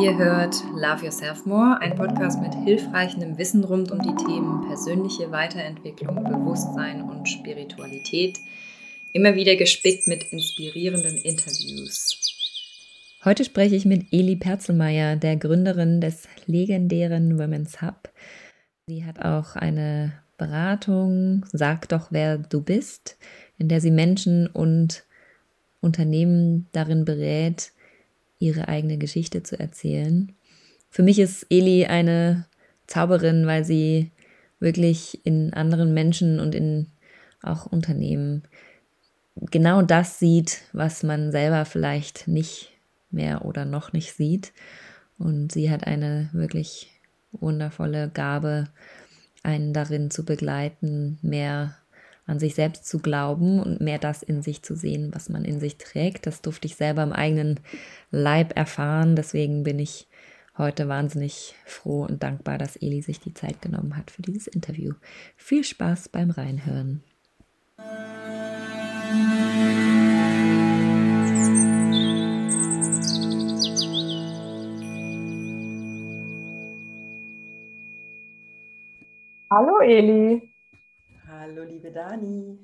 Ihr hört Love Yourself More, ein Podcast mit hilfreichem Wissen rund um die Themen persönliche Weiterentwicklung, Bewusstsein und Spiritualität. Immer wieder gespickt mit inspirierenden Interviews. Heute spreche ich mit Eli Perzelmeier, der Gründerin des legendären Women's Hub. Sie hat auch eine Beratung, Sag doch, wer du bist, in der sie Menschen und Unternehmen darin berät, ihre eigene Geschichte zu erzählen. Für mich ist Eli eine Zauberin, weil sie wirklich in anderen Menschen und in auch Unternehmen genau das sieht, was man selber vielleicht nicht mehr oder noch nicht sieht. Und sie hat eine wirklich wundervolle Gabe, einen darin zu begleiten, mehr an sich selbst zu glauben und mehr das in sich zu sehen, was man in sich trägt. Das durfte ich selber im eigenen Leib erfahren. Deswegen bin ich heute wahnsinnig froh und dankbar, dass Eli sich die Zeit genommen hat für dieses Interview. Viel Spaß beim Reinhören. Hallo Eli. Hallo, liebe Dani.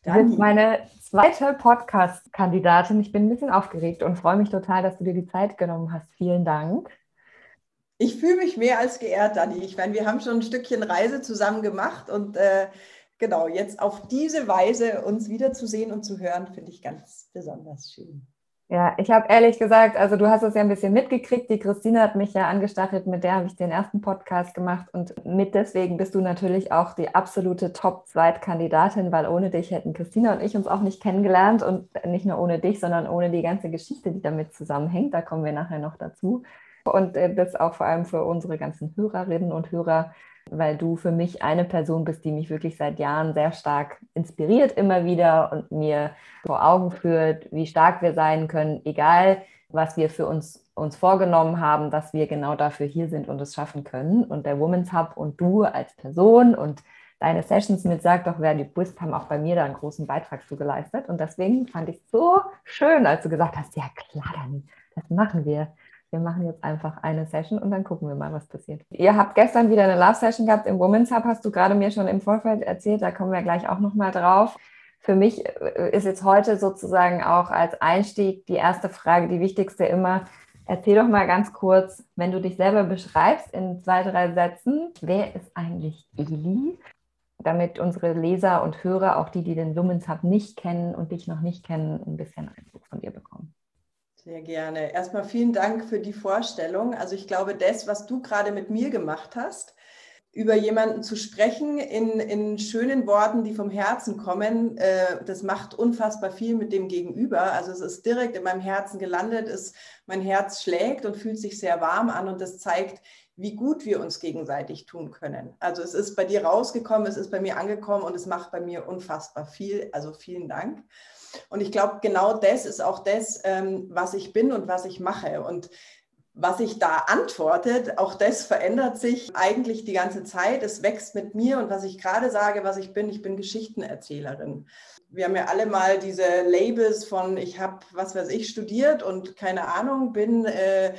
Dani. Du bist meine zweite Podcast-Kandidatin. Ich bin ein bisschen aufgeregt und freue mich total, dass du dir die Zeit genommen hast. Vielen Dank. Ich fühle mich mehr als geehrt, Dani. Ich meine, wir haben schon ein Stückchen Reise zusammen gemacht und äh, genau, jetzt auf diese Weise uns wiederzusehen und zu hören, finde ich ganz besonders schön. Ja, ich habe ehrlich gesagt, also du hast es ja ein bisschen mitgekriegt. Die Christine hat mich ja angestachelt, mit der habe ich den ersten Podcast gemacht und mit deswegen bist du natürlich auch die absolute Top-Zweitkandidatin, weil ohne dich hätten Christina und ich uns auch nicht kennengelernt und nicht nur ohne dich, sondern ohne die ganze Geschichte, die damit zusammenhängt. Da kommen wir nachher noch dazu. Und äh, das auch vor allem für unsere ganzen Hörerinnen und Hörer weil du für mich eine Person bist, die mich wirklich seit Jahren sehr stark inspiriert immer wieder und mir vor Augen führt, wie stark wir sein können, egal was wir für uns, uns vorgenommen haben, dass wir genau dafür hier sind und es schaffen können. Und der Women's Hub und du als Person und deine Sessions mit Sag doch, wer du bist, haben auch bei mir da einen großen Beitrag zu geleistet. Und deswegen fand ich es so schön, als du gesagt hast, ja klar, Dani, das machen wir wir machen jetzt einfach eine Session und dann gucken wir mal, was passiert. Ihr habt gestern wieder eine Love Session gehabt im Women's Hub, hast du gerade mir schon im Vorfeld erzählt, da kommen wir gleich auch nochmal drauf. Für mich äh, ist jetzt heute sozusagen auch als Einstieg die erste Frage, die wichtigste immer, erzähl doch mal ganz kurz, wenn du dich selber beschreibst in zwei, drei Sätzen, wer ist eigentlich Eli? Damit unsere Leser und Hörer, auch die, die den Women's Hub nicht kennen und dich noch nicht kennen, ein bisschen Eindruck von dir bekommen. Sehr gerne. Erstmal vielen Dank für die Vorstellung. Also ich glaube, das, was du gerade mit mir gemacht hast, über jemanden zu sprechen in, in schönen Worten, die vom Herzen kommen, äh, das macht unfassbar viel mit dem Gegenüber. Also es ist direkt in meinem Herzen gelandet, ist, mein Herz schlägt und fühlt sich sehr warm an und das zeigt, wie gut wir uns gegenseitig tun können. Also es ist bei dir rausgekommen, es ist bei mir angekommen und es macht bei mir unfassbar viel. Also vielen Dank. Und ich glaube, genau das ist auch das, ähm, was ich bin und was ich mache. Und was ich da antwortet, auch das verändert sich eigentlich die ganze Zeit. Es wächst mit mir und was ich gerade sage, was ich bin, ich bin Geschichtenerzählerin. Wir haben ja alle mal diese Labels von, ich habe, was weiß ich, studiert und keine Ahnung, bin, äh,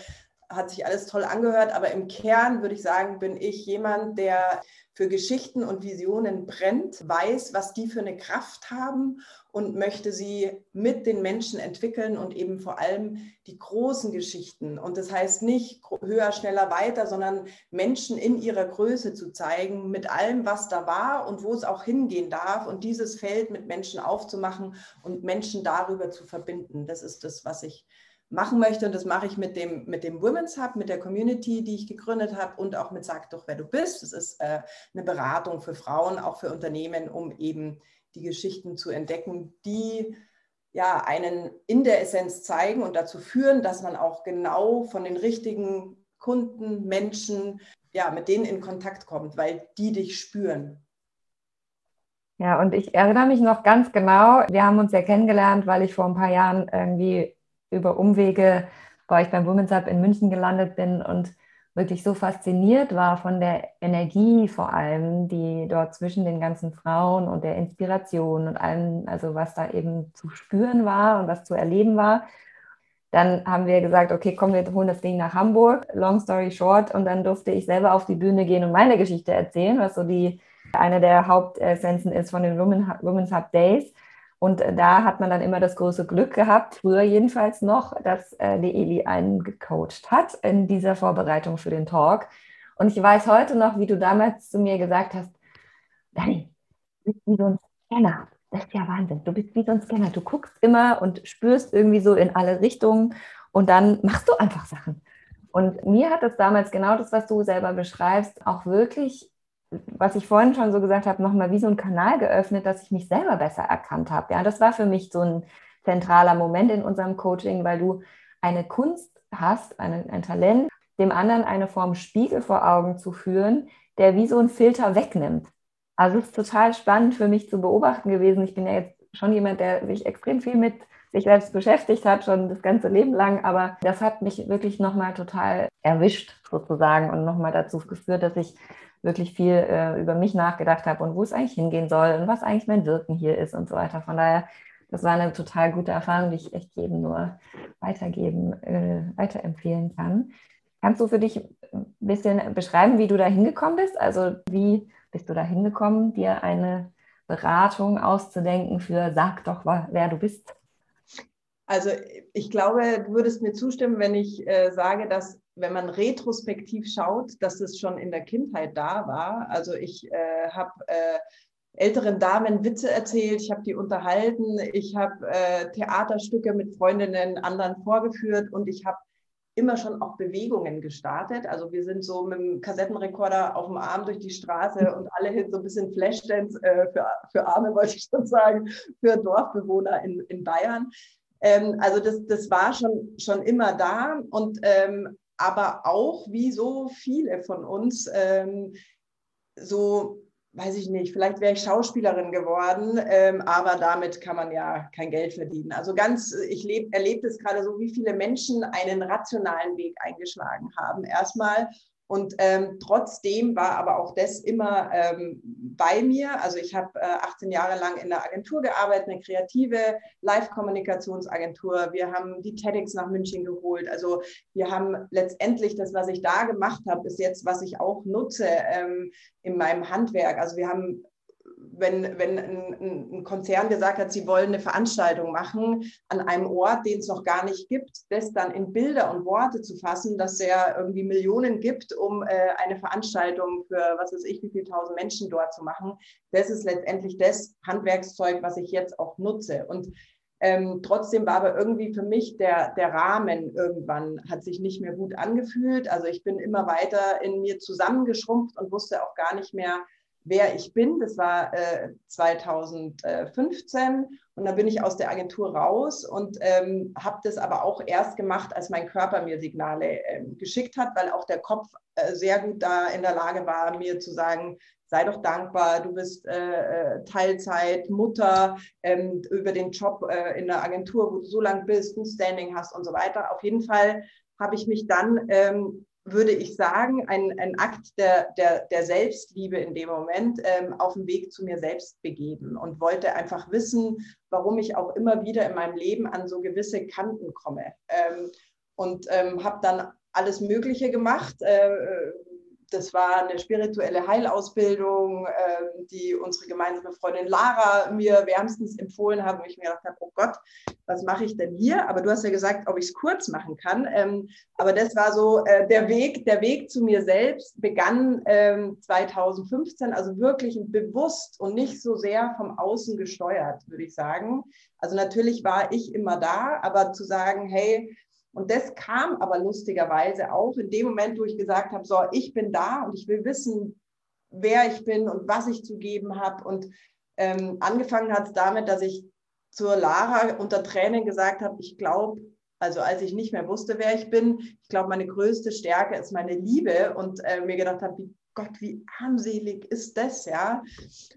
hat sich alles toll angehört, aber im Kern würde ich sagen, bin ich jemand, der für Geschichten und Visionen brennt, weiß, was die für eine Kraft haben und möchte sie mit den Menschen entwickeln und eben vor allem die großen Geschichten. Und das heißt nicht höher, schneller, weiter, sondern Menschen in ihrer Größe zu zeigen, mit allem, was da war und wo es auch hingehen darf und dieses Feld mit Menschen aufzumachen und Menschen darüber zu verbinden. Das ist das, was ich machen möchte. Und das mache ich mit dem, mit dem Women's Hub, mit der Community, die ich gegründet habe und auch mit Sag doch, wer du bist. Das ist äh, eine Beratung für Frauen, auch für Unternehmen, um eben die Geschichten zu entdecken, die ja einen in der Essenz zeigen und dazu führen, dass man auch genau von den richtigen Kunden, Menschen, ja, mit denen in Kontakt kommt, weil die dich spüren. Ja, und ich erinnere mich noch ganz genau, wir haben uns ja kennengelernt, weil ich vor ein paar Jahren irgendwie über Umwege bei euch beim Women's Hub in München gelandet bin und wirklich so fasziniert war von der Energie vor allem, die dort zwischen den ganzen Frauen und der Inspiration und allem, also was da eben zu spüren war und was zu erleben war, Dann haben wir gesagt, okay, komm, wir holen das Ding nach Hamburg. Long story short. Und dann durfte ich selber auf die Bühne gehen und meine Geschichte erzählen, was so die eine der Hauptessenzen ist von den Women's Hub Days. Und da hat man dann immer das große Glück gehabt, früher jedenfalls noch, dass äh, die Eli einen gecoacht hat in dieser Vorbereitung für den Talk. Und ich weiß heute noch, wie du damals zu mir gesagt hast, Dani, du bist wie so ein Scanner. Das ist ja Wahnsinn. Du bist wie so ein Scanner. Du guckst immer und spürst irgendwie so in alle Richtungen und dann machst du einfach Sachen. Und mir hat das damals genau das, was du selber beschreibst, auch wirklich, was ich vorhin schon so gesagt habe, nochmal wie so ein Kanal geöffnet, dass ich mich selber besser erkannt habe. Ja, das war für mich so ein zentraler Moment in unserem Coaching, weil du eine Kunst hast, ein, ein Talent, dem anderen eine Form Spiegel vor Augen zu führen, der wie so ein Filter wegnimmt. Also es ist total spannend für mich zu beobachten gewesen. Ich bin ja jetzt schon jemand, der sich extrem viel mit sich selbst beschäftigt hat, schon das ganze Leben lang. Aber das hat mich wirklich nochmal total erwischt sozusagen und nochmal dazu geführt, dass ich wirklich viel äh, über mich nachgedacht habe und wo es eigentlich hingehen soll und was eigentlich mein Wirken hier ist und so weiter. Von daher, das war eine total gute Erfahrung, die ich echt jedem nur weitergeben, äh, weiterempfehlen kann. Kannst du für dich ein bisschen beschreiben, wie du da hingekommen bist? Also wie bist du da hingekommen, dir eine Beratung auszudenken für Sag doch, wer du bist? Also ich glaube, du würdest mir zustimmen, wenn ich äh, sage, dass wenn man retrospektiv schaut, dass es schon in der Kindheit da war. Also ich äh, habe äh, älteren Damen Witze erzählt, ich habe die unterhalten, ich habe äh, Theaterstücke mit Freundinnen anderen vorgeführt und ich habe immer schon auch Bewegungen gestartet. Also wir sind so mit dem Kassettenrekorder auf dem Arm durch die Straße und alle so ein bisschen Flashdance äh, für, für Arme, wollte ich schon sagen, für Dorfbewohner in, in Bayern. Ähm, also das, das war schon, schon immer da und ähm, aber auch wie so viele von uns ähm, so weiß ich nicht, vielleicht wäre ich Schauspielerin geworden, ähm, aber damit kann man ja kein Geld verdienen. Also ganz, ich erlebe es gerade so, wie viele Menschen einen rationalen Weg eingeschlagen haben. Erstmal und ähm, trotzdem war aber auch das immer ähm, bei mir. Also ich habe äh, 18 Jahre lang in der Agentur gearbeitet, eine kreative Live-Kommunikationsagentur. Wir haben die TEDx nach München geholt. Also wir haben letztendlich das, was ich da gemacht habe, ist jetzt, was ich auch nutze ähm, in meinem Handwerk. Also wir haben wenn, wenn ein, ein, Konzern gesagt hat, sie wollen eine Veranstaltung machen an einem Ort, den es noch gar nicht gibt, das dann in Bilder und Worte zu fassen, dass er irgendwie Millionen gibt, um äh, eine Veranstaltung für was weiß ich, wie viele tausend Menschen dort zu machen, das ist letztendlich das Handwerkszeug, was ich jetzt auch nutze. Und ähm, trotzdem war aber irgendwie für mich der, der Rahmen irgendwann hat sich nicht mehr gut angefühlt. Also ich bin immer weiter in mir zusammengeschrumpft und wusste auch gar nicht mehr, wer ich bin. Das war äh, 2015 und dann bin ich aus der Agentur raus und ähm, habe das aber auch erst gemacht, als mein Körper mir Signale äh, geschickt hat, weil auch der Kopf äh, sehr gut da in der Lage war, mir zu sagen, sei doch dankbar, du bist äh, äh Teilzeit, Mutter, ähm, über den Job äh, in der Agentur, wo du so lange bist, ein Standing hast und so weiter. Auf jeden Fall habe ich mich dann ähm, würde ich sagen, ein, ein Akt der, der, der Selbstliebe in dem Moment ähm, auf dem Weg zu mir selbst begeben und wollte einfach wissen, warum ich auch immer wieder in meinem Leben an so gewisse Kanten komme. Ähm, und ähm, habe dann alles Mögliche gemacht, äh, das war eine spirituelle Heilausbildung, äh, die unsere gemeinsame Freundin Lara mir wärmstens empfohlen hat, wo ich mir gedacht habe, oh Gott, was mache ich denn hier? Aber du hast ja gesagt, ob ich es kurz machen kann. Ähm, aber das war so äh, der Weg, der Weg zu mir selbst begann ähm, 2015, also wirklich bewusst und nicht so sehr vom Außen gesteuert, würde ich sagen. Also natürlich war ich immer da, aber zu sagen, hey, und das kam aber lustigerweise auch in dem Moment, wo ich gesagt habe, so, ich bin da und ich will wissen, wer ich bin und was ich zu geben habe. Und ähm, angefangen hat es damit, dass ich zur Lara unter Tränen gesagt habe, ich glaube, also als ich nicht mehr wusste, wer ich bin, ich glaube, meine größte Stärke ist meine Liebe und äh, mir gedacht habe, wie Gott, wie armselig ist das, ja?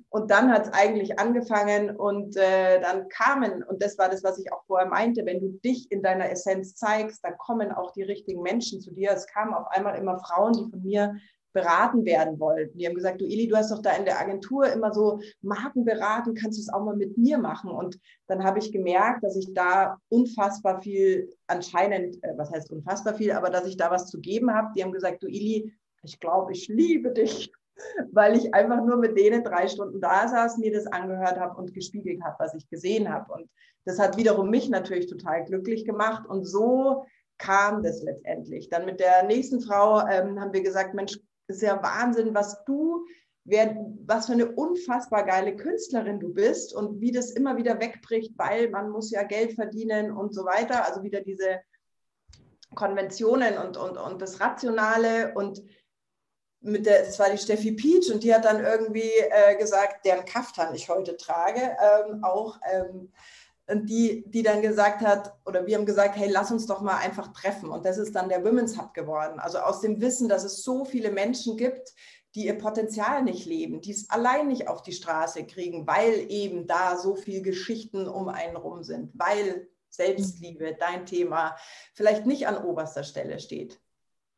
Und dann hat es eigentlich angefangen und äh, dann kamen, und das war das, was ich auch vorher meinte, wenn du dich in deiner Essenz zeigst, dann kommen auch die richtigen Menschen zu dir. Es kamen auf einmal immer Frauen, die von mir beraten werden wollten. Die haben gesagt, du Ili, du hast doch da in der Agentur immer so Marken beraten, kannst du es auch mal mit mir machen? Und dann habe ich gemerkt, dass ich da unfassbar viel, anscheinend, äh, was heißt unfassbar viel, aber dass ich da was zu geben habe. Die haben gesagt, du Ili, ich glaube, ich liebe dich, weil ich einfach nur mit denen drei Stunden da saß, mir das angehört habe und gespiegelt habe, was ich gesehen habe. Und das hat wiederum mich natürlich total glücklich gemacht. Und so kam das letztendlich. Dann mit der nächsten Frau ähm, haben wir gesagt, Mensch, ist ja Wahnsinn, was du, wer, was für eine unfassbar geile Künstlerin du bist und wie das immer wieder wegbricht, weil man muss ja Geld verdienen und so weiter. Also wieder diese Konventionen und, und, und das Rationale und mit der, das war die Steffi Peach und die hat dann irgendwie äh, gesagt, deren Kaftan ich heute trage, ähm, auch ähm, die, die dann gesagt hat, oder wir haben gesagt, hey, lass uns doch mal einfach treffen. Und das ist dann der Women's Hub geworden. Also aus dem Wissen, dass es so viele Menschen gibt, die ihr Potenzial nicht leben, die es allein nicht auf die Straße kriegen, weil eben da so viele Geschichten um einen rum sind, weil Selbstliebe, dein Thema, vielleicht nicht an oberster Stelle steht.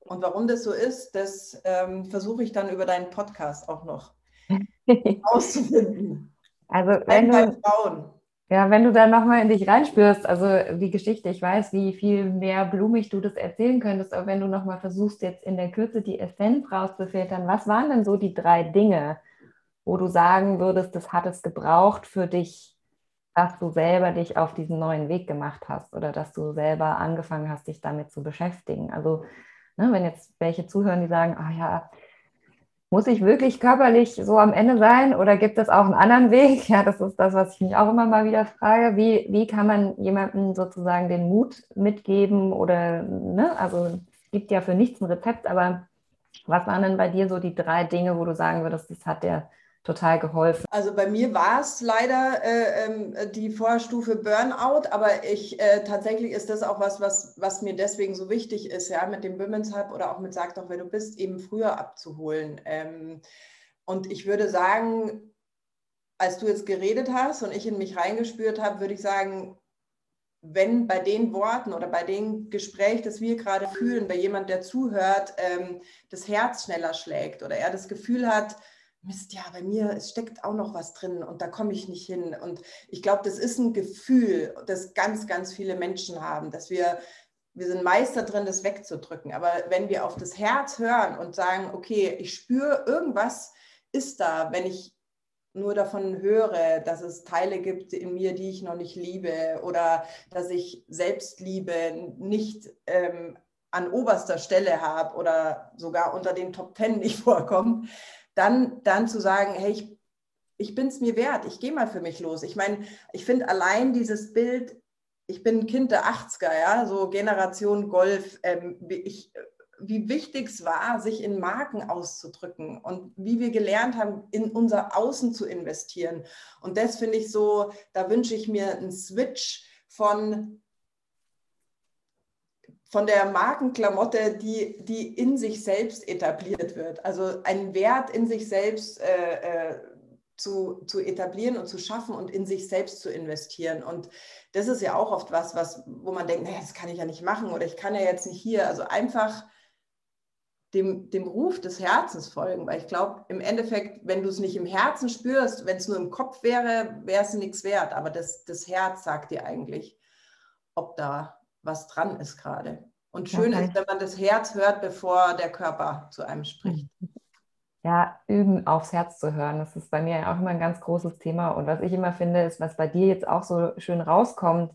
Und warum das so ist, das ähm, versuche ich dann über deinen Podcast auch noch auszufinden. Also wenn du, Frauen. Ja, wenn du da nochmal in dich reinspürst, also die Geschichte, ich weiß, wie viel mehr blumig du das erzählen könntest, aber wenn du nochmal versuchst, jetzt in der Kürze die Essenz rauszufiltern, was waren denn so die drei Dinge, wo du sagen würdest, das hat es gebraucht für dich, dass du selber dich auf diesen neuen Weg gemacht hast oder dass du selber angefangen hast, dich damit zu beschäftigen? Also, ne, wenn jetzt welche zuhören, die sagen, ah ja, muss ich wirklich körperlich so am Ende sein oder gibt es auch einen anderen Weg? Ja, das ist das, was ich mich auch immer mal wieder frage. Wie, wie kann man jemandem sozusagen den Mut mitgeben oder, ne, also es gibt ja für nichts ein Rezept, aber was waren denn bei dir so die drei Dinge, wo du sagen würdest, das hat der total geholfen? Also bei mir war es leider äh, äh, die Vorstufe Burnout, aber ich äh, tatsächlich ist das auch was, was, was mir deswegen so wichtig ist, ja, mit dem Women's Hub oder auch mit Sag doch, wer du bist, eben früher abzuholen. Ähm, und ich würde sagen, als du jetzt geredet hast und ich in mich reingespürt habe, würde ich sagen, wenn bei den Worten oder bei dem Gespräch, das wir gerade fühlen, bei jemand, der zuhört, ähm, das Herz schneller schlägt oder er das Gefühl hat, Mist, ja, bei mir steckt auch noch was drin und da komme ich nicht hin. Und ich glaube, das ist ein Gefühl, das ganz, ganz viele Menschen haben, dass wir, wir sind Meister drin, das wegzudrücken. Aber wenn wir auf das Herz hören und sagen, okay, ich spüre, irgendwas ist da, wenn ich nur davon höre, dass es Teile gibt in mir, die ich noch nicht liebe oder dass ich Selbstliebe nicht ähm, an oberster Stelle habe oder sogar unter den Top Ten nicht vorkommt, dann, dann zu sagen, hey, ich, ich bin es mir wert, ich gehe mal für mich los. Ich meine, ich finde allein dieses Bild, ich bin ein Kind der 80er, ja, so Generation Golf, ähm, ich, wie wichtig es war, sich in Marken auszudrücken und wie wir gelernt haben, in unser Außen zu investieren. Und das finde ich so, da wünsche ich mir einen Switch von von der Markenklamotte, die, die in sich selbst etabliert wird. Also einen Wert in sich selbst äh, äh, zu, zu etablieren und zu schaffen und in sich selbst zu investieren. Und das ist ja auch oft was, was wo man denkt, naja, das kann ich ja nicht machen oder ich kann ja jetzt nicht hier. Also einfach dem, dem Ruf des Herzens folgen, weil ich glaube, im Endeffekt, wenn du es nicht im Herzen spürst, wenn es nur im Kopf wäre, wäre es nichts wert. Aber das, das Herz sagt dir eigentlich, ob da was dran ist gerade. Und schön okay. ist, wenn man das Herz hört, bevor der Körper zu einem spricht. Ja, üben aufs Herz zu hören. Das ist bei mir auch immer ein ganz großes Thema. Und was ich immer finde, ist, was bei dir jetzt auch so schön rauskommt,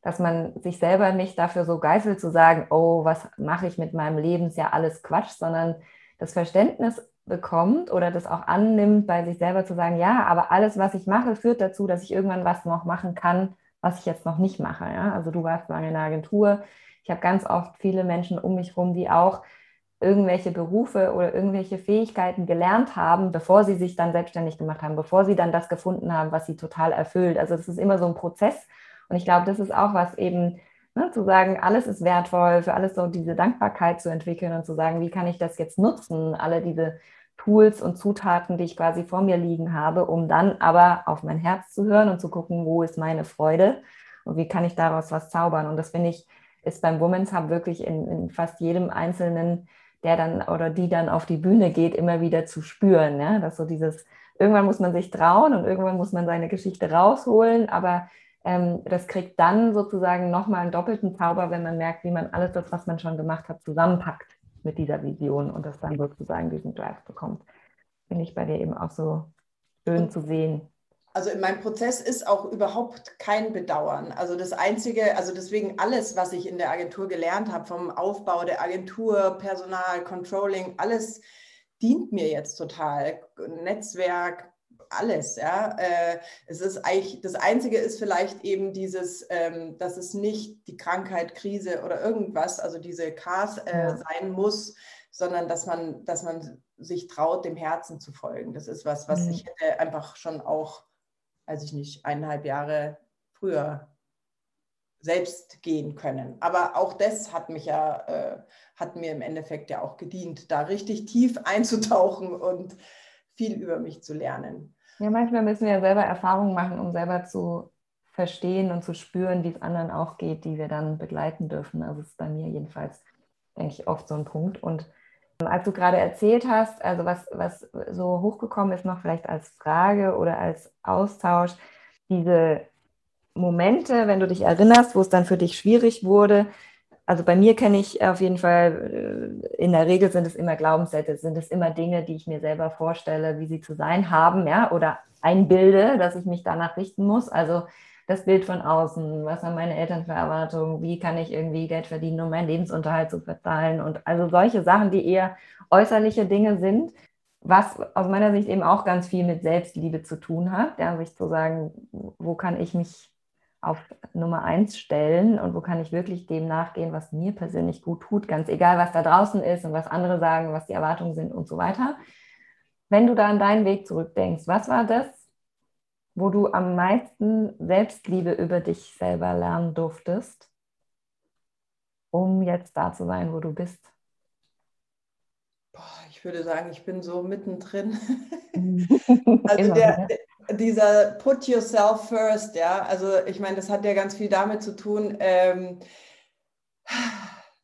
dass man sich selber nicht dafür so geißelt zu sagen, oh, was mache ich mit meinem Leben, ist ja alles Quatsch, sondern das Verständnis bekommt oder das auch annimmt, bei sich selber zu sagen, ja, aber alles, was ich mache, führt dazu, dass ich irgendwann was noch machen kann, was ich jetzt noch nicht mache. Ja? Also du warst lange in der Agentur. Ich habe ganz oft viele Menschen um mich herum, die auch irgendwelche Berufe oder irgendwelche Fähigkeiten gelernt haben, bevor sie sich dann selbstständig gemacht haben, bevor sie dann das gefunden haben, was sie total erfüllt. Also das ist immer so ein Prozess. Und ich glaube, das ist auch was eben, ne, zu sagen, alles ist wertvoll, für alles so diese Dankbarkeit zu entwickeln und zu sagen, wie kann ich das jetzt nutzen, alle diese Tools und Zutaten, die ich quasi vor mir liegen habe, um dann aber auf mein Herz zu hören und zu gucken, wo ist meine Freude und wie kann ich daraus was zaubern. Und das finde ich, ist beim Women's Hub wirklich in, in fast jedem einzelnen der dann oder die dann auf die Bühne geht, immer wieder zu spüren. Ja? Dass so dieses, irgendwann muss man sich trauen und irgendwann muss man seine Geschichte rausholen, aber ähm, das kriegt dann sozusagen nochmal einen doppelten Zauber, wenn man merkt, wie man alles das, was man schon gemacht hat, zusammenpackt mit dieser Vision und das dann sozusagen diesen Drive bekommt. Finde ich bei dir eben auch so schön zu sehen. Also in meinem Prozess ist auch überhaupt kein Bedauern. Also das Einzige, also deswegen alles, was ich in der Agentur gelernt habe, vom Aufbau der Agentur, Personal, Controlling, alles dient mir jetzt total. Netzwerk, alles, ja. Äh, es ist eigentlich, das Einzige ist vielleicht eben dieses, ähm, dass es nicht die Krankheit, Krise oder irgendwas, also diese Cars äh, sein muss, sondern dass man, dass man sich traut, dem Herzen zu folgen. Das ist was, was mhm. ich hätte einfach schon auch weiß ich nicht, eineinhalb Jahre früher selbst gehen können. Aber auch das hat mich ja, äh, hat mir im Endeffekt ja auch gedient, da richtig tief einzutauchen und viel über mich zu lernen. Ja, manchmal müssen wir ja selber Erfahrungen machen, um selber zu verstehen und zu spüren, wie es anderen auch geht, die wir dann begleiten dürfen. Also ist bei mir jedenfalls, denke ich, oft so ein Punkt. Und als du gerade erzählt hast, also was, was so hochgekommen ist, noch vielleicht als Frage oder als Austausch, diese Momente, wenn du dich erinnerst, wo es dann für dich schwierig wurde. Also bei mir kenne ich auf jeden Fall, äh, in der Regel sind es immer Glaubenssätze, sind es immer Dinge, die ich mir selber vorstelle, wie sie zu sein haben, ja, oder einbilde, dass ich mich danach richten muss. Also das Bild von außen, was haben meine Eltern für Erwartungen, wie kann ich irgendwie Geld verdienen, um meinen Lebensunterhalt zu verzahlen und also solche Sachen, die eher äußerliche Dinge sind, was aus meiner Sicht eben auch ganz viel mit Selbstliebe zu tun hat, ja, sich zu sagen, wo kann ich mich auf Nummer eins stellen und wo kann ich wirklich dem nachgehen, was mir persönlich gut tut, ganz egal, was da draußen ist und was andere sagen, was die Erwartungen sind und so weiter. Wenn du da an deinen Weg zurückdenkst, was war das, wo du am meisten Selbstliebe über dich selber lernen durftest, um jetzt da zu sein, wo du bist? Boah, ich würde sagen, ich bin so mittendrin. also der, dieser Put yourself first, ja, also ich meine, das hat ja ganz viel damit zu tun. Ähm,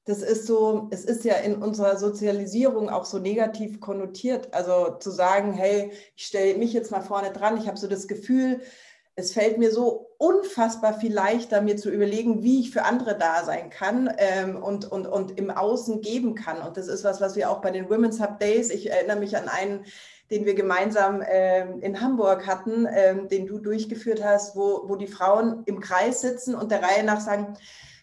das ist so, es ist ja in unserer Sozialisierung auch so negativ konnotiert. Also zu sagen, hey, ich stelle mich jetzt mal vorne dran, ich habe so das Gefühl, es fällt mir so unfassbar viel leichter, mir zu überlegen, wie ich für andere da sein kann ähm, und, und, und im Außen geben kann. Und das ist was, was wir auch bei den Women's Hub Days, ich erinnere mich an einen, den wir gemeinsam ähm, in Hamburg hatten, ähm, den du durchgeführt hast, wo, wo die Frauen im Kreis sitzen und der Reihe nach sagen,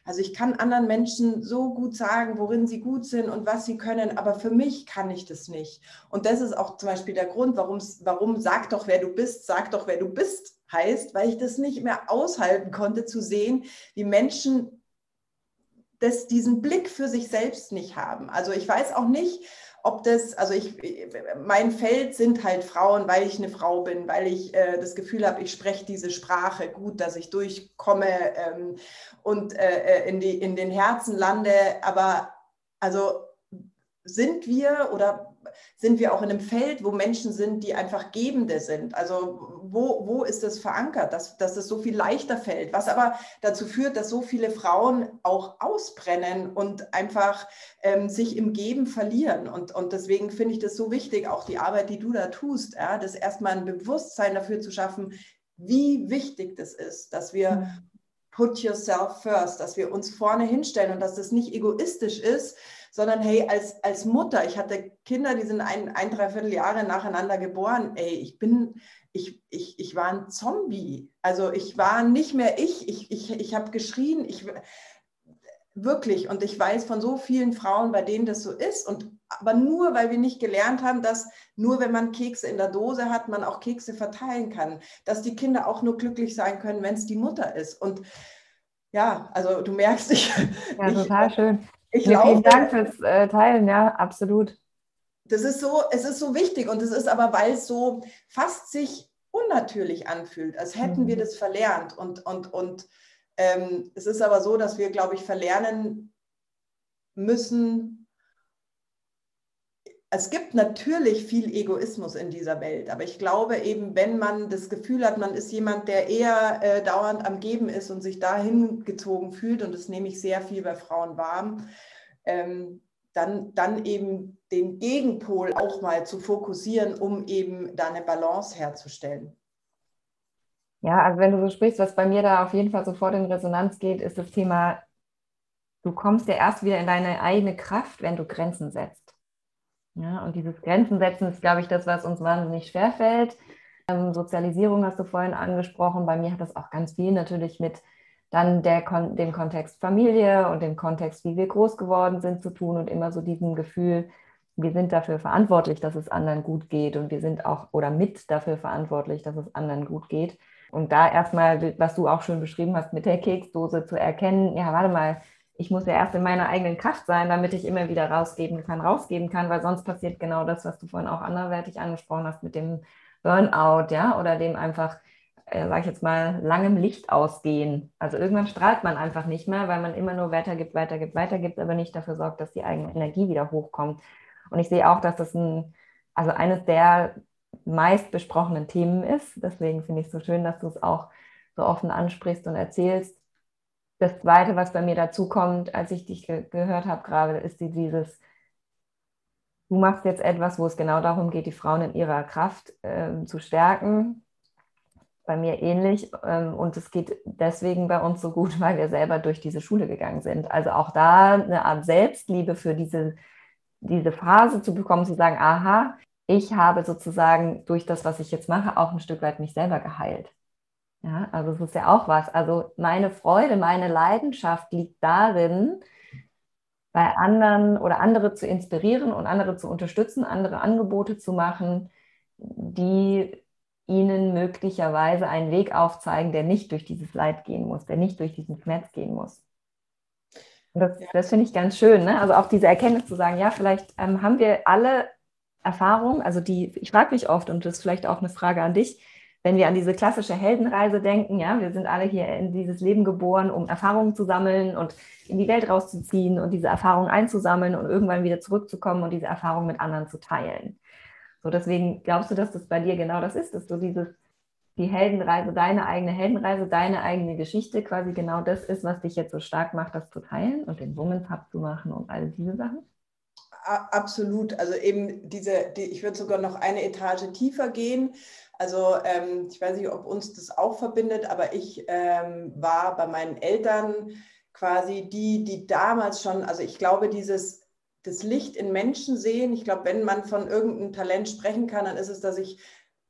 also ich kann anderen Menschen so gut sagen, worin sie gut sind und was sie können, aber für mich kann ich das nicht. Und das ist auch zum Beispiel der Grund, warum, sag doch, wer du bist, sag doch, wer du bist heißt, weil ich das nicht mehr aushalten konnte zu sehen, wie Menschen das, diesen Blick für sich selbst nicht haben. Also ich weiß auch nicht, ob das, also ich, mein Feld sind halt Frauen, weil ich eine Frau bin, weil ich äh, das Gefühl habe, ich spreche diese Sprache gut, dass ich durchkomme ähm, und äh, äh, in, die, in den Herzen lande. Aber also sind wir oder sind wir auch in einem Feld, wo Menschen sind, die einfach Gebende sind? Also wo, wo ist das verankert, dass, dass es so viel leichter fällt? Was aber dazu führt, dass so viele Frauen auch ausbrennen und einfach ähm, sich im Geben verlieren. Und, und deswegen finde ich das so wichtig, auch die Arbeit, die du da tust, ja, das erstmal ein Bewusstsein dafür zu schaffen, wie wichtig das ist, dass wir put yourself first, dass wir uns vorne hinstellen und dass das nicht egoistisch ist, sondern hey, als, als Mutter, ich hatte Kinder, die sind ein, ein, dreiviertel Jahre nacheinander geboren, ey, ich bin, ich, ich, ich war ein Zombie. Also ich war nicht mehr ich, ich, ich, ich habe geschrien, ich wirklich, und ich weiß von so vielen Frauen, bei denen das so ist, und aber nur, weil wir nicht gelernt haben, dass nur wenn man Kekse in der Dose hat, man auch Kekse verteilen kann, dass die Kinder auch nur glücklich sein können, wenn es die Mutter ist. Und ja, also du merkst, ich. Ja, total schön. Ich ja, Vielen Dank fürs äh, Teilen, ja, absolut. Das ist so, es ist so wichtig und es ist aber, weil es so fast sich unnatürlich anfühlt, als hätten mhm. wir das verlernt. Und, und, und ähm, es ist aber so, dass wir, glaube ich, verlernen müssen, es gibt natürlich viel Egoismus in dieser Welt, aber ich glaube eben, wenn man das Gefühl hat, man ist jemand, der eher äh, dauernd am Geben ist und sich dahin gezogen fühlt, und das nehme ich sehr viel bei Frauen wahr, ähm, dann, dann eben den Gegenpol auch mal zu fokussieren, um eben da eine Balance herzustellen. Ja, also wenn du so sprichst, was bei mir da auf jeden Fall sofort in Resonanz geht, ist das Thema, du kommst ja erst wieder in deine eigene Kraft, wenn du Grenzen setzt. Ja, und dieses Grenzen setzen ist, glaube ich, das, was uns wahnsinnig schwerfällt. Ähm, Sozialisierung hast du vorhin angesprochen. Bei mir hat das auch ganz viel natürlich mit dann der, dem Kontext Familie und dem Kontext, wie wir groß geworden sind, zu tun und immer so diesem Gefühl, wir sind dafür verantwortlich, dass es anderen gut geht und wir sind auch oder mit dafür verantwortlich, dass es anderen gut geht. Und da erstmal, was du auch schon beschrieben hast, mit der Keksdose zu erkennen, ja, warte mal, ich muss ja erst in meiner eigenen Kraft sein, damit ich immer wieder rausgeben kann, rausgeben kann, weil sonst passiert genau das, was du vorhin auch anderweitig angesprochen hast mit dem Burnout, ja, oder dem einfach äh, sage ich jetzt mal, langem Licht ausgehen. Also irgendwann strahlt man einfach nicht mehr, weil man immer nur weitergibt, weitergibt, weitergibt, aber nicht dafür sorgt, dass die eigene Energie wieder hochkommt. Und ich sehe auch, dass das ein, also eines der meist besprochenen Themen ist. Deswegen finde ich es so schön, dass du es auch so offen ansprichst und erzählst. Das Zweite, was bei mir dazu kommt, als ich dich ge gehört habe gerade, ist dieses, du machst jetzt etwas, wo es genau darum geht, die Frauen in ihrer Kraft äh, zu stärken bei mir ähnlich. Ähm, und es geht deswegen bei uns so gut, weil wir selber durch diese Schule gegangen sind. Also auch da eine Art Selbstliebe für diese, diese Phase zu bekommen, zu sagen, aha, ich habe sozusagen durch das, was ich jetzt mache, auch ein Stück weit mich selber geheilt. Ja, also es ist ja auch was. Also meine Freude, meine Leidenschaft liegt darin, bei anderen oder andere zu inspirieren und andere zu unterstützen, andere Angebote zu machen, die ihnen möglicherweise einen Weg aufzeigen, der nicht durch dieses Leid gehen muss, der nicht durch diesen Schmerz gehen muss. Und das, ja. das finde ich ganz schön. Ne? Also auch diese Erkenntnis zu sagen, ja, vielleicht ähm, haben wir alle Erfahrungen, also die, ich frage mich oft, und das ist vielleicht auch eine Frage an dich, wenn wir an diese klassische Heldenreise denken, ja, wir sind alle hier in dieses Leben geboren, um Erfahrungen zu sammeln und in die Welt rauszuziehen und diese Erfahrungen einzusammeln und irgendwann wieder zurückzukommen und diese Erfahrungen mit anderen zu teilen. So, deswegen glaubst du, dass das bei dir genau das ist, dass du dieses, die Heldenreise, deine eigene Heldenreise, deine eigene Geschichte quasi genau das ist, was dich jetzt so stark macht, das zu teilen und den Women's Hub zu machen und all diese Sachen? Absolut. Also eben diese, die, ich würde sogar noch eine Etage tiefer gehen. Also ähm, ich weiß nicht, ob uns das auch verbindet, aber ich ähm, war bei meinen Eltern quasi die, die damals schon, also ich glaube, dieses das Licht in Menschen sehen. Ich glaube, wenn man von irgendeinem Talent sprechen kann, dann ist es, dass ich,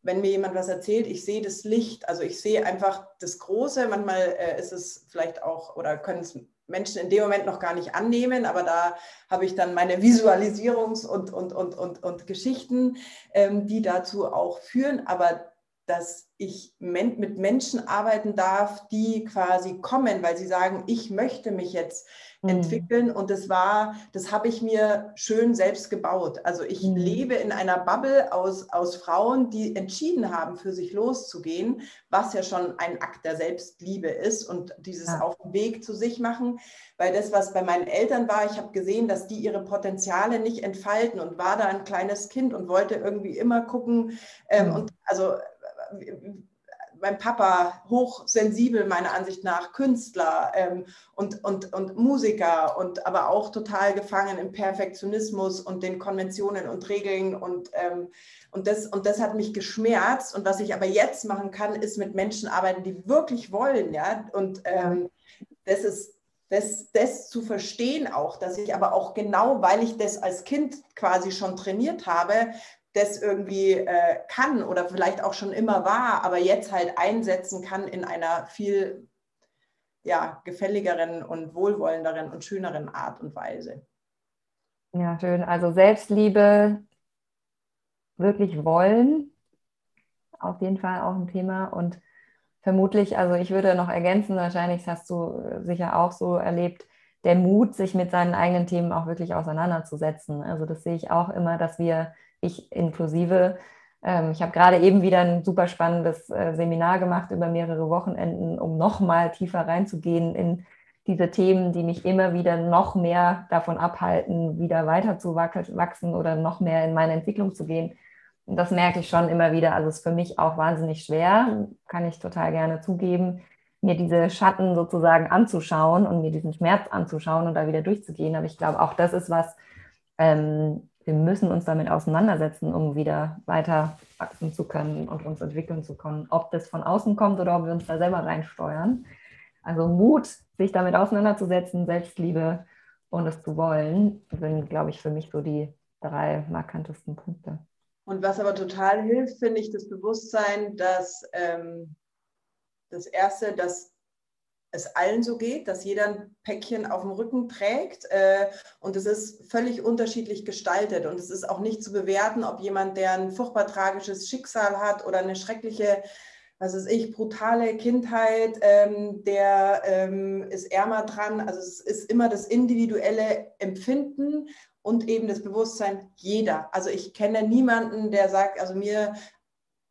wenn mir jemand was erzählt, ich sehe das Licht. Also ich sehe einfach das Große. Manchmal äh, ist es vielleicht auch oder können es Menschen in dem Moment noch gar nicht annehmen, aber da habe ich dann meine Visualisierungs- und, und, und, und, und Geschichten, ähm, die dazu auch führen. Aber dass ich mit Menschen arbeiten darf, die quasi kommen, weil sie sagen, ich möchte mich jetzt mhm. entwickeln. Und das war, das habe ich mir schön selbst gebaut. Also ich mhm. lebe in einer Bubble aus, aus Frauen, die entschieden haben, für sich loszugehen, was ja schon ein Akt der Selbstliebe ist und dieses ja. auf dem Weg zu sich machen. Weil das, was bei meinen Eltern war, ich habe gesehen, dass die ihre Potenziale nicht entfalten und war da ein kleines Kind und wollte irgendwie immer gucken. Ähm, mhm. Und also mein Papa hochsensibel meiner Ansicht nach, Künstler ähm, und, und, und Musiker und aber auch total gefangen im Perfektionismus und den Konventionen und Regeln und, ähm, und, das, und das hat mich geschmerzt. Und was ich aber jetzt machen kann, ist mit Menschen arbeiten, die wirklich wollen, ja, und ähm, das ist das, das zu verstehen auch, dass ich aber auch genau, weil ich das als Kind quasi schon trainiert habe, das irgendwie äh, kann oder vielleicht auch schon immer war, aber jetzt halt einsetzen kann in einer viel ja, gefälligeren und wohlwollenderen und schöneren Art und Weise. Ja, schön. Also Selbstliebe, wirklich wollen, auf jeden Fall auch ein Thema. Und vermutlich, also ich würde noch ergänzen, wahrscheinlich hast du sicher auch so erlebt, der Mut, sich mit seinen eigenen Themen auch wirklich auseinanderzusetzen. Also das sehe ich auch immer, dass wir ich inklusive. Ähm, ich habe gerade eben wieder ein super spannendes äh, Seminar gemacht über mehrere Wochenenden, um nochmal tiefer reinzugehen in diese Themen, die mich immer wieder noch mehr davon abhalten, wieder weiter zu wachsen oder noch mehr in meine Entwicklung zu gehen. Und das merke ich schon immer wieder. Also es ist für mich auch wahnsinnig schwer, kann ich total gerne zugeben, mir diese Schatten sozusagen anzuschauen und mir diesen Schmerz anzuschauen und da wieder durchzugehen. Aber ich glaube, auch das ist was, ähm, wir müssen uns damit auseinandersetzen, um wieder weiter wachsen zu können und uns entwickeln zu können. Ob das von außen kommt oder ob wir uns da selber reinsteuern. Also Mut, sich damit auseinanderzusetzen, Selbstliebe und es zu wollen, sind, glaube ich, für mich so die drei markantesten Punkte. Und was aber total hilft, finde ich, das Bewusstsein, dass ähm, das Erste, dass es allen so geht, dass jeder ein Päckchen auf dem Rücken trägt äh, und es ist völlig unterschiedlich gestaltet und es ist auch nicht zu bewerten, ob jemand, der ein furchtbar tragisches Schicksal hat oder eine schreckliche, was weiß ich, brutale Kindheit, ähm, der ähm, ist ärmer dran. Also es ist immer das individuelle Empfinden und eben das Bewusstsein jeder. Also ich kenne niemanden, der sagt, also mir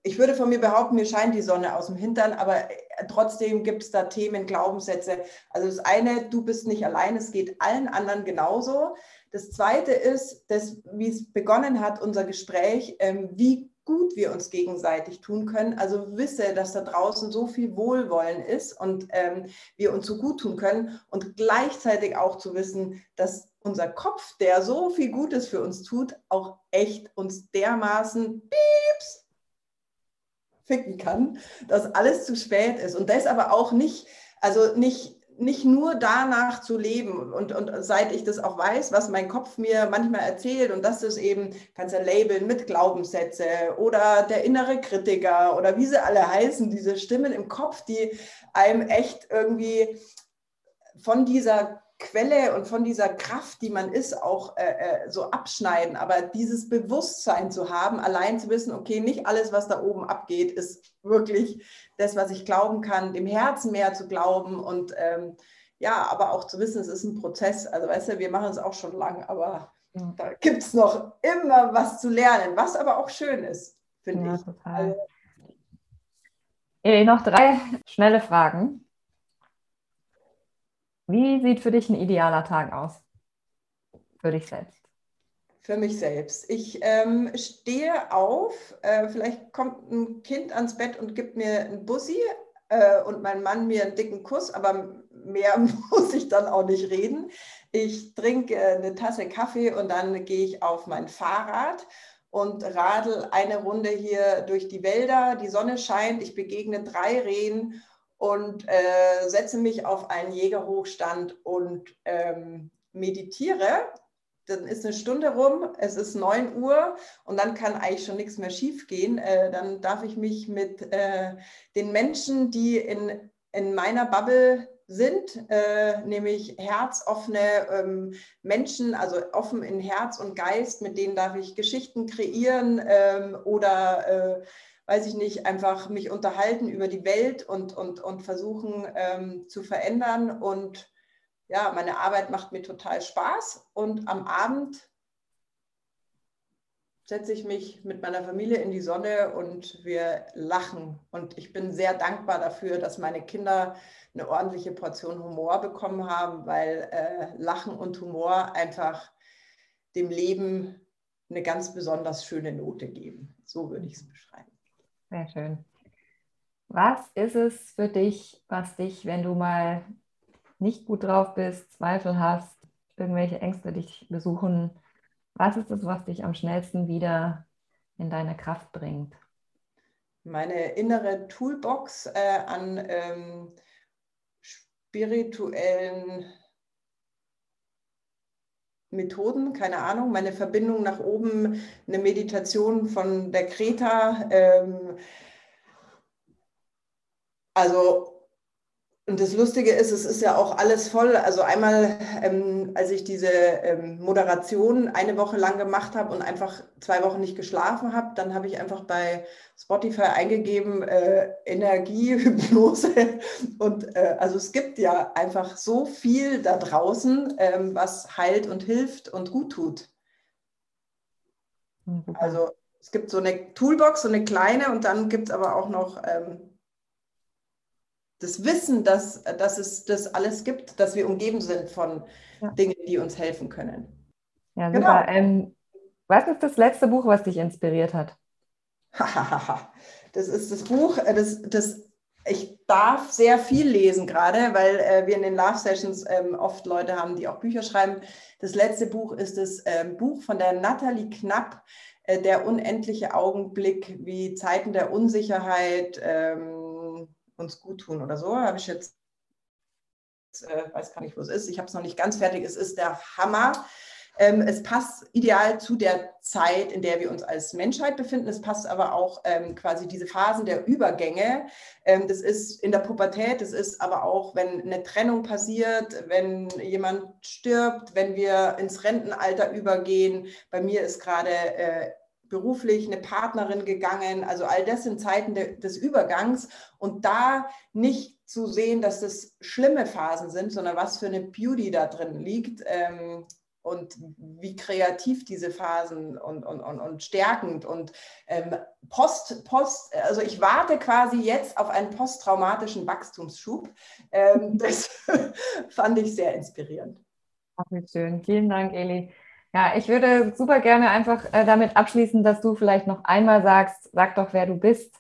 ich würde von mir behaupten, mir scheint die Sonne aus dem Hintern, aber trotzdem gibt es da Themen, Glaubenssätze. Also das eine, du bist nicht allein, es geht allen anderen genauso. Das zweite ist, dass, wie es begonnen hat, unser Gespräch, ähm, wie gut wir uns gegenseitig tun können. Also wisse, dass da draußen so viel Wohlwollen ist und ähm, wir uns so gut tun können und gleichzeitig auch zu wissen, dass unser Kopf, der so viel Gutes für uns tut, auch echt uns dermaßen pieps ficken kann, dass alles zu spät ist. Und das aber auch nicht, also nicht, nicht nur danach zu leben. Und, und seit ich das auch weiß, was mein Kopf mir manchmal erzählt, und das ist eben, kannst du labeln mit Glaubenssätze oder der innere Kritiker oder wie sie alle heißen, diese Stimmen im Kopf, die einem echt irgendwie von dieser Quelle und von dieser Kraft, die man ist, auch äh, äh, so abschneiden. Aber dieses Bewusstsein zu haben, allein zu wissen, okay, nicht alles, was da oben abgeht, ist wirklich das, was ich glauben kann, dem Herzen mehr zu glauben und ähm, ja, aber auch zu wissen, es ist ein Prozess. Also weißt du, wir machen es auch schon lang, aber ja. da gibt es noch immer was zu lernen, was aber auch schön ist, finde ja, ich. Total. Also, noch drei schnelle Fragen. Wie sieht für dich ein idealer Tag aus? Für dich selbst? Für mich selbst. Ich ähm, stehe auf, äh, vielleicht kommt ein Kind ans Bett und gibt mir ein Bussi äh, und mein Mann mir einen dicken Kuss, aber mehr muss ich dann auch nicht reden. Ich trinke äh, eine Tasse Kaffee und dann gehe ich auf mein Fahrrad und radel eine Runde hier durch die Wälder. Die Sonne scheint, ich begegne drei Rehen und äh, setze mich auf einen Jägerhochstand und ähm, meditiere. Dann ist eine Stunde rum, es ist 9 Uhr und dann kann eigentlich schon nichts mehr schiefgehen. Äh, dann darf ich mich mit äh, den Menschen, die in, in meiner Bubble sind, äh, nämlich herzoffene ähm, Menschen, also offen in Herz und Geist, mit denen darf ich Geschichten kreieren ähm, oder äh, weiß ich nicht, einfach mich unterhalten über die Welt und, und, und versuchen ähm, zu verändern. Und ja, meine Arbeit macht mir total Spaß. Und am Abend setze ich mich mit meiner Familie in die Sonne und wir lachen. Und ich bin sehr dankbar dafür, dass meine Kinder eine ordentliche Portion Humor bekommen haben, weil äh, Lachen und Humor einfach dem Leben eine ganz besonders schöne Note geben. So würde ich es beschreiben. Sehr schön. Was ist es für dich, was dich, wenn du mal nicht gut drauf bist, Zweifel hast, irgendwelche Ängste dich besuchen, was ist es, was dich am schnellsten wieder in deine Kraft bringt? Meine innere Toolbox äh, an ähm, spirituellen Methoden, keine Ahnung, meine Verbindung nach oben, eine Meditation von der Kreta. Ähm, also und das Lustige ist, es ist ja auch alles voll. Also einmal, ähm, als ich diese ähm, Moderation eine Woche lang gemacht habe und einfach zwei Wochen nicht geschlafen habe, dann habe ich einfach bei Spotify eingegeben äh, Energie, Hypnose. Und äh, also es gibt ja einfach so viel da draußen, ähm, was heilt und hilft und gut tut. Also es gibt so eine Toolbox, so eine kleine, und dann gibt es aber auch noch ähm, das Wissen, dass, dass es das alles gibt, dass wir umgeben sind von ja. Dingen, die uns helfen können. Ja, genau. super. Genau. Ähm, was ist das letzte Buch, was dich inspiriert hat? das ist das Buch, äh, das, das, ich darf sehr viel lesen gerade, weil äh, wir in den Love Sessions ähm, oft Leute haben, die auch Bücher schreiben. Das letzte Buch ist das ähm, Buch von der Nathalie Knapp, äh, Der unendliche Augenblick, wie Zeiten der Unsicherheit ähm, uns gut tun oder so. Habe ich jetzt, äh, weiß gar nicht, wo es ist. Ich habe es noch nicht ganz fertig. Es ist der Hammer. Ähm, es passt ideal zu der Zeit, in der wir uns als Menschheit befinden. Es passt aber auch ähm, quasi diese Phasen der Übergänge. Ähm, das ist in der Pubertät, das ist aber auch, wenn eine Trennung passiert, wenn jemand stirbt, wenn wir ins Rentenalter übergehen. Bei mir ist gerade äh, beruflich eine Partnerin gegangen. Also all das sind Zeiten de, des Übergangs und da nicht zu sehen, dass das schlimme Phasen sind, sondern was für eine Beauty da drin liegt. Ähm, und wie kreativ diese Phasen und, und, und, und stärkend und ähm, Post, Post, also ich warte quasi jetzt auf einen posttraumatischen Wachstumsschub. Ähm, das fand ich sehr inspirierend. Ach, wie schön. Vielen Dank, Eli. Ja, ich würde super gerne einfach äh, damit abschließen, dass du vielleicht noch einmal sagst, sag doch, wer du bist.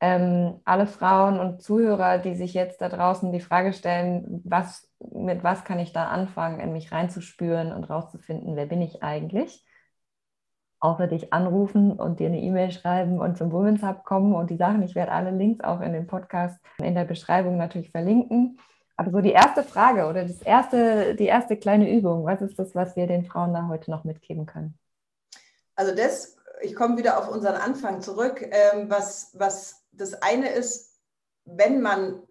Ähm, alle Frauen und Zuhörer, die sich jetzt da draußen die Frage stellen, was mit was kann ich da anfangen, in mich reinzuspüren und rauszufinden, wer bin ich eigentlich? Außer dich anrufen und dir eine E-Mail schreiben und zum Women's Hub kommen und die Sachen. Ich werde alle Links auch in dem Podcast in der Beschreibung natürlich verlinken. Aber so die erste Frage oder das erste, die erste kleine Übung, was ist das, was wir den Frauen da heute noch mitgeben können? Also das, ich komme wieder auf unseren Anfang zurück, ähm, was, was das eine ist, wenn man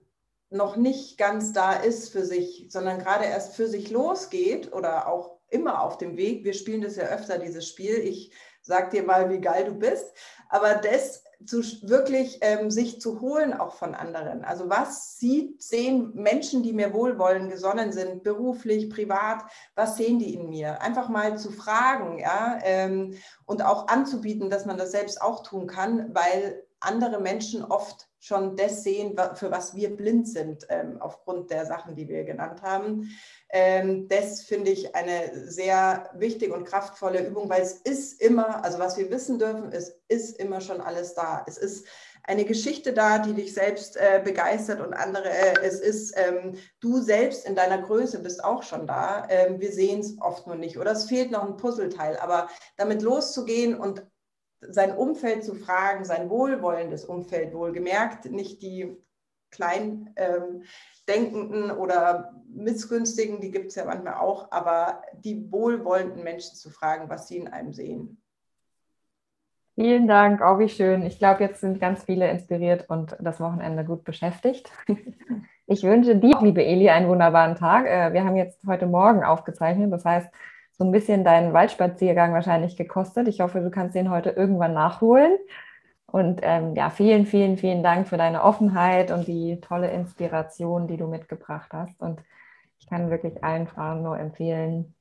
noch nicht ganz da ist für sich, sondern gerade erst für sich losgeht oder auch immer auf dem Weg. Wir spielen das ja öfter, dieses Spiel. Ich sag dir mal, wie geil du bist. Aber das zu wirklich ähm, sich zu holen auch von anderen. Also was sieht, sehen Menschen, die mir wohlwollend gesonnen sind, beruflich, privat, was sehen die in mir? Einfach mal zu fragen, ja, ähm, und auch anzubieten, dass man das selbst auch tun kann, weil andere Menschen oft schon das sehen, für was wir blind sind, ähm, aufgrund der Sachen, die wir genannt haben. Ähm, das finde ich eine sehr wichtige und kraftvolle Übung, weil es ist immer, also was wir wissen dürfen, es ist immer schon alles da. Es ist eine Geschichte da, die dich selbst äh, begeistert und andere, äh, es ist, ähm, du selbst in deiner Größe bist auch schon da. Wir sehen es oft nur nicht oder es fehlt noch ein Puzzleteil, aber damit loszugehen und sein Umfeld zu fragen, sein wohlwollendes Umfeld wohlgemerkt, nicht die klein ähm, oder missgünstigen, die gibt es ja manchmal auch, aber die wohlwollenden Menschen zu fragen, was sie in einem sehen. Vielen Dank, auch wie schön. Ich glaube, jetzt sind ganz viele inspiriert und das Wochenende gut beschäftigt. Ich wünsche dir, liebe Eli, einen wunderbaren Tag. Äh, wir haben jetzt heute Morgen aufgezeichnet, das heißt, so ein bisschen deinen Waldspaziergang wahrscheinlich gekostet. Ich hoffe, du kannst den heute irgendwann nachholen. Und ähm, ja, vielen, vielen, vielen Dank für deine Offenheit und die tolle Inspiration, die du mitgebracht hast. Und ich kann wirklich allen Frauen nur empfehlen,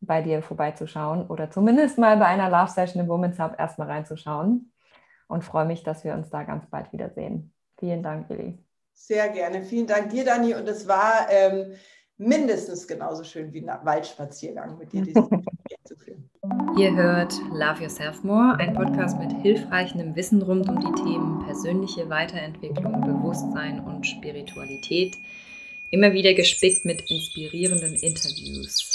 bei dir vorbeizuschauen oder zumindest mal bei einer Love Session im Women's Hub erstmal reinzuschauen. Und freue mich, dass wir uns da ganz bald wiedersehen. Vielen Dank, Willi. Sehr gerne. Vielen Dank dir, Dani. Und es war ähm, mindestens genauso schön wie ein Waldspaziergang mit dir dieses Gespräch zu führen. Ihr hört Love Yourself More, ein Podcast mit hilfreichem Wissen rund um die Themen persönliche Weiterentwicklung, Bewusstsein und Spiritualität. Immer wieder gespickt mit inspirierenden Interviews.